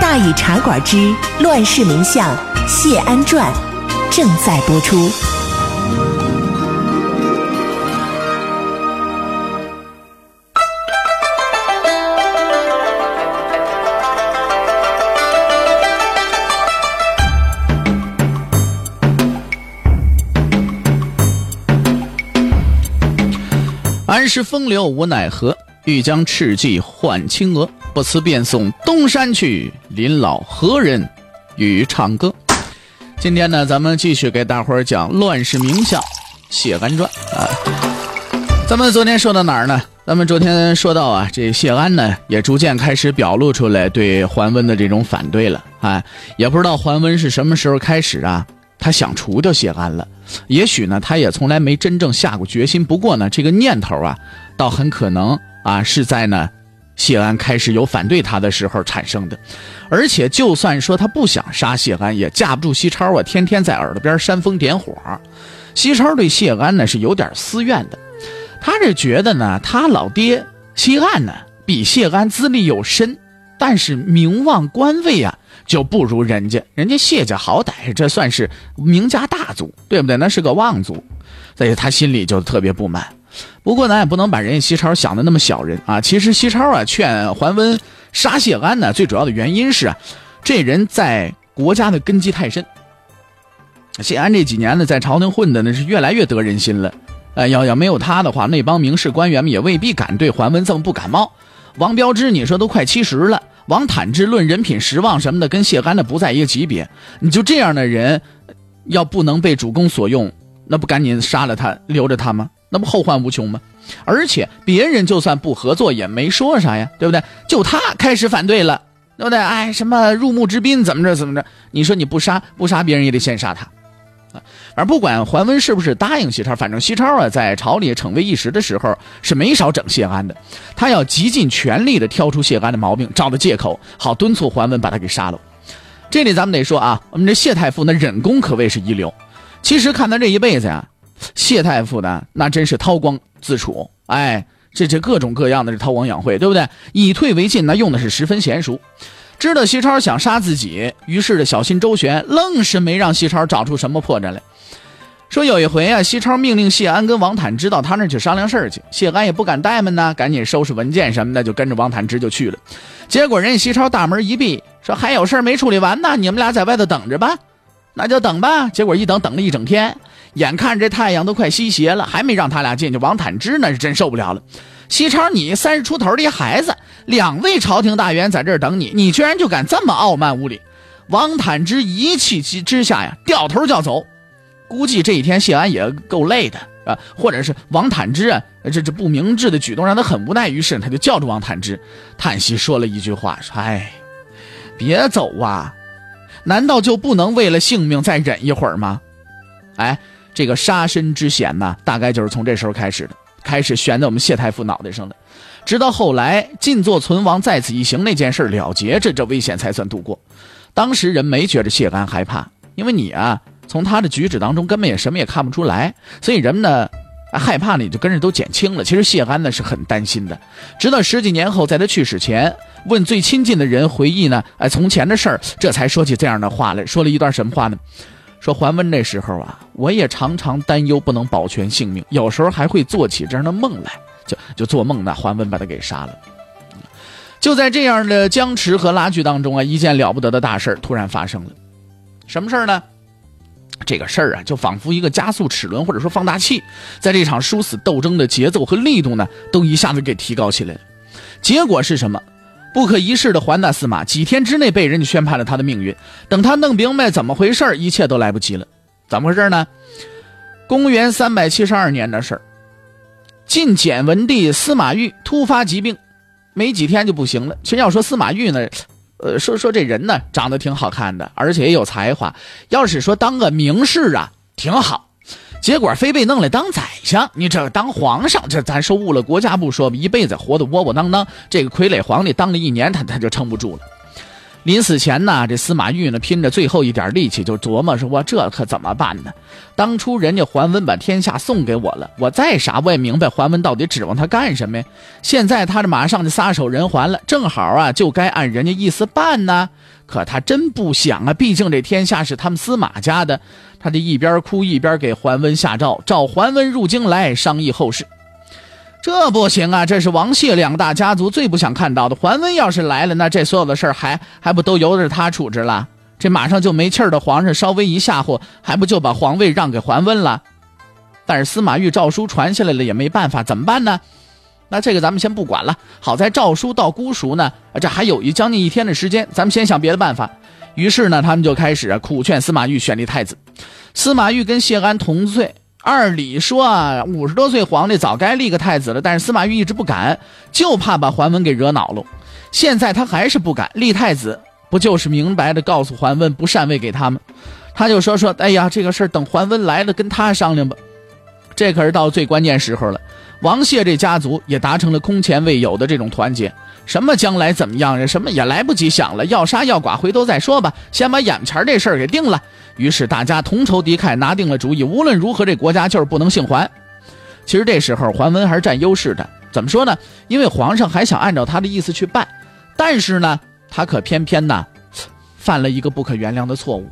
大禹茶馆之乱世名相谢安传正在播出。安时风流无奈何，欲将赤骥换青鹅。不辞便送东山去，临老何人与唱歌？今天呢，咱们继续给大伙儿讲乱世名相谢安传啊。咱们昨天说到哪儿呢？咱们昨天说到啊，这谢安呢，也逐渐开始表露出来对桓温的这种反对了啊。也不知道桓温是什么时候开始啊，他想除掉谢安了。也许呢，他也从来没真正下过决心。不过呢，这个念头啊，倒很可能啊，是在呢谢安开始有反对他的时候产生的。而且，就算说他不想杀谢安，也架不住西超啊，天天在耳朵边煽风点火。西超对谢安呢是有点私怨的，他是觉得呢，他老爹谢安呢比谢安资历又深，但是名望官位啊。就不如人家，人家谢家好歹这算是名家大族，对不对？那是个望族，所以他心里就特别不满。不过咱也不能把人家西超想的那么小人啊。其实西超啊劝桓温杀谢安呢，最主要的原因是啊，这人在国家的根基太深。谢安这几年呢，在朝廷混的那是越来越得人心了。呃，要要没有他的话，那帮名士官员们也未必敢对桓温这么不感冒。王彪之，你说都快七十了。王坦之论人品、实望什么的，跟谢安的不在一个级别。你就这样的人，要不能被主公所用，那不赶紧杀了他，留着他吗？那不后患无穷吗？而且别人就算不合作，也没说啥呀，对不对？就他开始反对了，对不对？哎，什么入幕之宾怎么着怎么着？你说你不杀不杀别人，也得先杀他啊。而不管桓温是不是答应西超，反正西超啊，在朝里逞威一时的时候是没少整谢安的。他要极尽全力的挑出谢安的毛病，找的借口，好敦促桓温把他给杀了。这里咱们得说啊，我们这谢太傅那忍功可谓是一流。其实看他这一辈子呀，谢太傅呢那真是韬光自处，哎，这这各种各样的韬光养晦，对不对？以退为进，那用的是十分娴熟。知道西超想杀自己，于是的小心周旋，愣是没让西超找出什么破绽来。说有一回啊，西超命令谢安跟王坦之到他那去商量事儿去。谢安也不敢怠慢呢，赶紧收拾文件什么的，就跟着王坦之就去了。结果人家西超大门一闭，说还有事儿没处理完呢，你们俩在外头等着吧。那就等吧。结果一等等了一整天，眼看这太阳都快西斜了，还没让他俩进去。王坦之那是真受不了了。西超，你三十出头的孩子，两位朝廷大员在这儿等你，你居然就敢这么傲慢无礼！王坦之一气之之下呀，掉头就走。估计这一天谢安也够累的啊，或者是王坦之啊，这这不明智的举动让他很无奈，于是他就叫住王坦之，叹息说了一句话：“说哎，别走啊，难道就不能为了性命再忍一会儿吗？”哎，这个杀身之险呢，大概就是从这时候开始的，开始悬在我们谢太傅脑袋上的，直到后来晋作存亡在此一行那件事了结，这这危险才算度过。当时人没觉着谢安害怕，因为你啊。从他的举止当中根本也什么也看不出来，所以人们呢害怕呢就跟着都减轻了。其实谢安呢是很担心的，直到十几年后，在他去世前问最亲近的人回忆呢，哎从前的事儿，这才说起这样的话来说了一段什么话呢？说桓温那时候啊，我也常常担忧不能保全性命，有时候还会做起这样的梦来，就就做梦呢，桓温把他给杀了。就在这样的僵持和拉锯当中啊，一件了不得的大事突然发生了，什么事儿呢？这个事儿啊，就仿佛一个加速齿轮或者说放大器，在这场殊死斗争的节奏和力度呢，都一下子给提高起来了。结果是什么？不可一世的桓大司马几天之内被人家宣判了他的命运。等他弄明白怎么回事一切都来不及了。怎么回事呢？公元三百七十二年的事儿，晋简文帝司马昱突发疾病，没几天就不行了。其实要说司马昱呢。呃，说说这人呢，长得挺好看的，而且也有才华。要是说当个名士啊，挺好。结果非被弄来当宰相，你这当皇上，这咱说误了国家不说，一辈子活得窝窝囊囊。这个傀儡皇帝当了一年，他他就撑不住了。临死前呢，这司马懿呢拼着最后一点力气，就琢磨说：“我这可怎么办呢？当初人家桓温把天下送给我了，我再傻我也明白桓温到底指望他干什么呀？现在他这马上就撒手人寰了，正好啊，就该按人家意思办呢。可他真不想啊，毕竟这天下是他们司马家的。他这一边哭一边给桓温下诏，召桓温入京来商议后事。”这不行啊！这是王谢两大家族最不想看到的。桓温要是来了，那这所有的事儿还还不都由着他处置了？这马上就没气儿的皇上稍微一吓唬，还不就把皇位让给桓温了？但是司马懿诏书传下来了，也没办法，怎么办呢？那这个咱们先不管了。好在诏书到姑熟呢，这还有一将近一天的时间，咱们先想别的办法。于是呢，他们就开始苦劝司马懿选立太子。司马懿跟谢安同岁。按理说啊，五十多岁皇帝早该立个太子了，但是司马懿一直不敢，就怕把桓温给惹恼了。现在他还是不敢立太子，不就是明白的告诉桓温不禅位给他们？他就说说，哎呀，这个事儿等桓温来了跟他商量吧。这可是到最关键时候了，王谢这家族也达成了空前未有的这种团结。什么将来怎么样？什么也来不及想了，要杀要剐回头再说吧，先把眼前这事儿给定了。于是大家同仇敌忾，拿定了主意，无论如何这国家就是不能姓桓。其实这时候桓温还是占优势的，怎么说呢？因为皇上还想按照他的意思去办，但是呢，他可偏偏呢，犯了一个不可原谅的错误。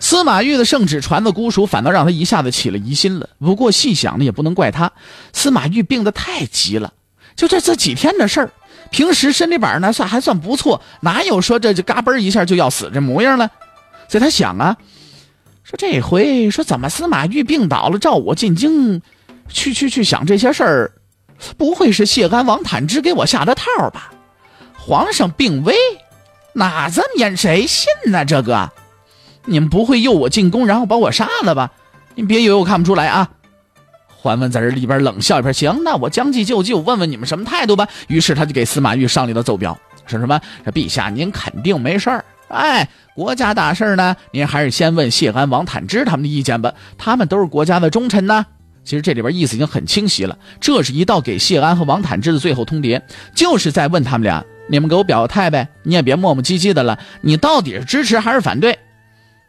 司马懿的圣旨传到姑熟，反倒让他一下子起了疑心了。不过细想呢，也不能怪他，司马懿病得太急了，就这这几天的事儿。平时身体板呢算还算不错，哪有说这就嘎嘣一下就要死这模样呢？所以他想啊，说这回说怎么司马懿病倒了，召我进京，去去去想这些事儿，不会是谢安王坦之给我下的套吧？皇上病危，哪这么严？谁信呢？这个，你们不会诱我进宫，然后把我杀了吧？你别以为我看不出来啊！桓温在这里边冷笑一边，行，那我将计就计，我问问你们什么态度吧。于是他就给司马懿上了奏表，说什么：“说陛下，您肯定没事儿。哎，国家大事呢，您还是先问谢安、王坦之他们的意见吧。他们都是国家的忠臣呢。其实这里边意思已经很清晰了，这是一道给谢安和王坦之的最后通牒，就是在问他们俩：你们给我表个态呗，你也别磨磨唧唧的了，你到底是支持还是反对？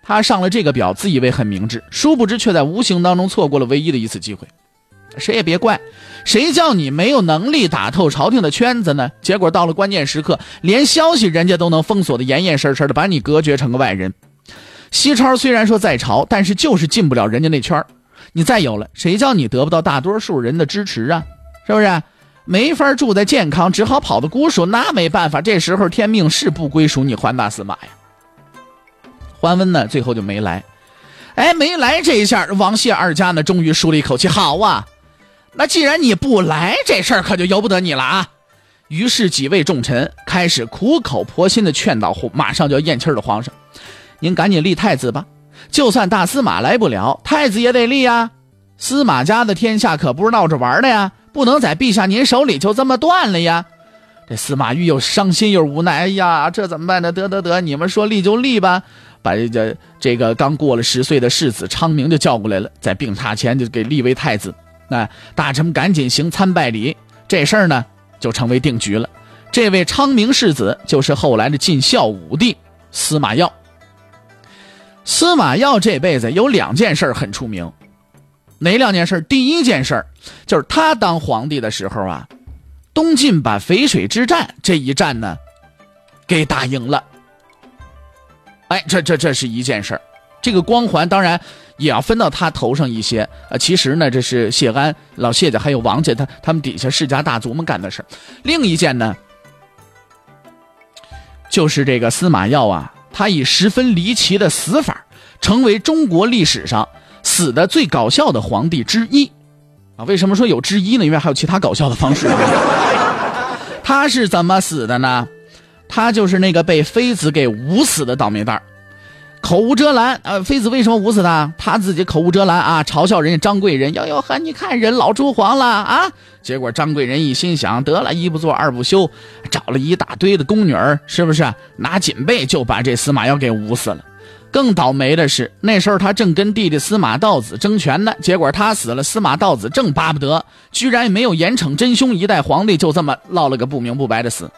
他上了这个表，自以为很明智，殊不知却在无形当中错过了唯一的一次机会。”谁也别怪，谁叫你没有能力打透朝廷的圈子呢？结果到了关键时刻，连消息人家都能封锁的严严实实的，把你隔绝成个外人。西超虽然说在朝，但是就是进不了人家那圈你再有了，谁叫你得不到大多数人的支持啊？是不是？没法住在健康，只好跑到姑熟，那没办法。这时候天命是不归属你桓大司马呀。桓温呢，最后就没来。哎，没来这一下，王谢二家呢，终于舒了一口气。好啊！那既然你不来，这事儿可就由不得你了啊！于是几位重臣开始苦口婆心的劝导马上就要咽气的皇上：“您赶紧立太子吧，就算大司马来不了，太子也得立呀！司马家的天下可不是闹着玩的呀，不能在陛下您手里就这么断了呀！”这司马懿又伤心又无奈，哎呀，这怎么办呢？得得得，你们说立就立吧！把这个这个刚过了十岁的世子昌明就叫过来了，在病榻前就给立为太子。那大臣们赶紧行参拜礼，这事儿呢就成为定局了。这位昌明世子就是后来的晋孝武帝司马曜。司马曜这辈子有两件事很出名，哪两件事？第一件事就是他当皇帝的时候啊，东晋把淝水之战这一战呢给打赢了。哎，这这这是一件事这个光环当然。也要分到他头上一些，呃，其实呢，这是谢安、老谢家还有王家他他们底下世家大族们干的事另一件呢，就是这个司马曜啊，他以十分离奇的死法，成为中国历史上死的最搞笑的皇帝之一。啊，为什么说有之一呢？因为还有其他搞笑的方式。他是怎么死的呢？他就是那个被妃子给捂死的倒霉蛋儿。口无遮拦。呃，妃子为什么捂死他？他自己口无遮拦啊，嘲笑人家张贵人。哟哟呵，你看人老珠黄了啊！结果张贵人一心想，得了一不做二不休，找了一大堆的宫女儿，是不是拿锦被就把这司马曜给捂死了？更倒霉的是，那时候他正跟弟弟司马道子争权呢，结果他死了，司马道子正巴不得，居然没有严惩真凶，一代皇帝就这么落了个不明不白的死。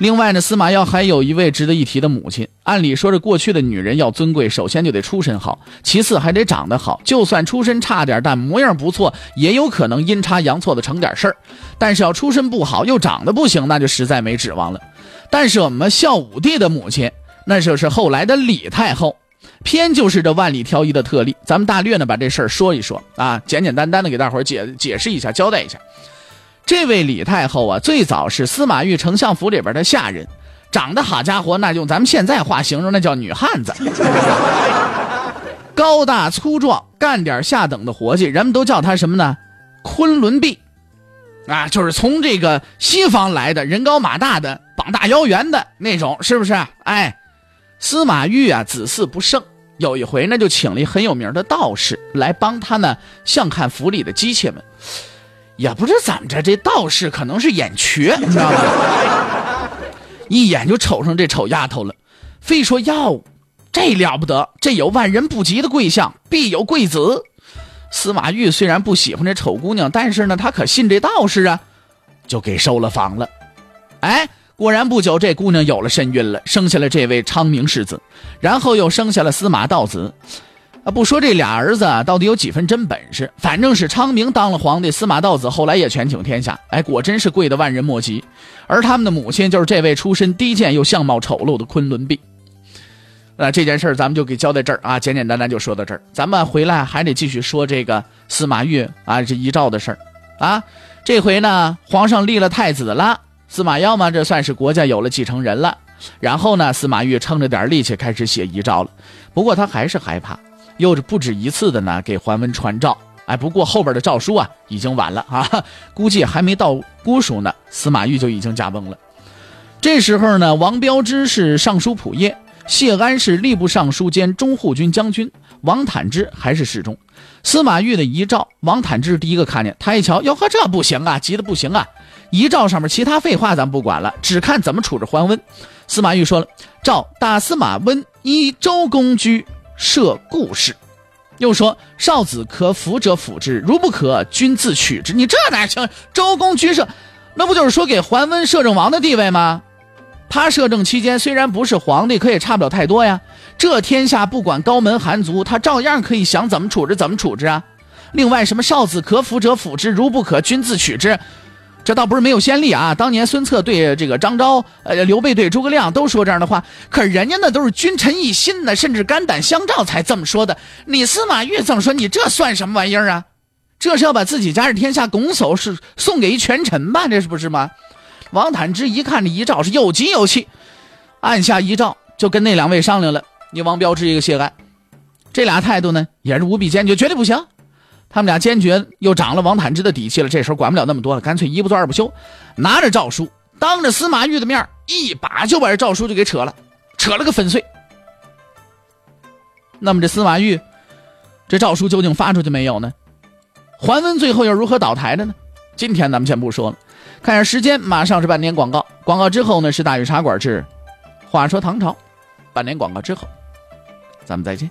另外呢，司马曜还有一位值得一提的母亲。按理说，这过去的女人要尊贵，首先就得出身好，其次还得长得好。就算出身差点，但模样不错，也有可能阴差阳错的成点事儿。但是要出身不好又长得不行，那就实在没指望了。但是我们孝武帝的母亲。那就是后来的李太后，偏就是这万里挑一的特例。咱们大略呢把这事儿说一说啊，简简单单的给大伙儿解解释一下，交代一下。这位李太后啊，最早是司马懿丞相府里边的下人，长得好家伙，那用咱们现在话形容，那叫女汉子，高大粗壮，干点下等的活计，人们都叫她什么呢？昆仑婢，啊，就是从这个西方来的，人高马大的，膀大腰圆的那种，是不是？哎。司马懿啊，子嗣不盛。有一回呢，就请了一很有名的道士来帮他呢，相看府里的机器们。也不知怎么着，这道士可能是眼瘸，你知道吗？一眼就瞅上这丑丫头了，非说要，这了不得，这有万人不及的贵相，必有贵子。司马懿虽然不喜欢这丑姑娘，但是呢，他可信这道士啊，就给收了房了。哎。果然不久，这姑娘有了身孕了，生下了这位昌明世子，然后又生下了司马道子。不说这俩儿子到底有几分真本事，反正是昌明当了皇帝，司马道子后来也权倾天下。哎，果真是贵的万人莫及。而他们的母亲就是这位出身低贱又相貌丑陋的昆仑婢。那这件事咱们就给交代这儿啊，简简单单就说到这儿。咱们回来还得继续说这个司马懿啊，这遗诏的事儿啊。这回呢，皇上立了太子了。司马曜嘛，这算是国家有了继承人了。然后呢，司马懿撑着点力气开始写遗诏了。不过他还是害怕，又是不止一次的呢给桓温传诏。哎，不过后边的诏书啊已经晚了啊，估计还没到姑书呢，司马懿就已经驾崩了。这时候呢，王彪之是尚书仆射，谢安是吏部尚书兼中护军将军，王坦之还是侍中。司马懿的遗诏，王坦之第一个看见，他一瞧，哟呵，这不行啊，急得不行啊。遗诏上面其他废话咱不管了，只看怎么处置桓温。司马懿说了：“诏大司马温依周公居设故事。”又说：“少子可辅者辅之，如不可，君自取之。”你这哪行？周公居设，那不就是说给桓温摄政王的地位吗？他摄政期间虽然不是皇帝，可也差不了太多呀。这天下不管高门寒族，他照样可以想怎么处置怎么处置啊。另外，什么少子可辅者辅之，如不可，君自取之。这倒不是没有先例啊！当年孙策对这个张昭，呃，刘备对诸葛亮都说这样的话，可人家那都是君臣一心的，甚至肝胆相照才这么说的。你司马懿这么说，你这算什么玩意儿啊？这是要把自己家人天下拱手是送给一权臣吧？这是不是吗？王坦之一看这遗诏是又急又气，按下遗诏就跟那两位商量了。你王彪之一个谢安，这俩态度呢也是无比坚决，绝对不行。他们俩坚决又长了王坦之的底气了，这时候管不了那么多了，干脆一不做二不休，拿着诏书，当着司马懿的面，一把就把这诏书就给扯了，扯了个粉碎。那么这司马懿，这诏书究竟发出去没有呢？桓温最后又如何倒台的呢？今天咱们先不说了，看下时间，马上是半年广告，广告之后呢是大禹茶馆之话说唐朝，半年广告之后，咱们再见。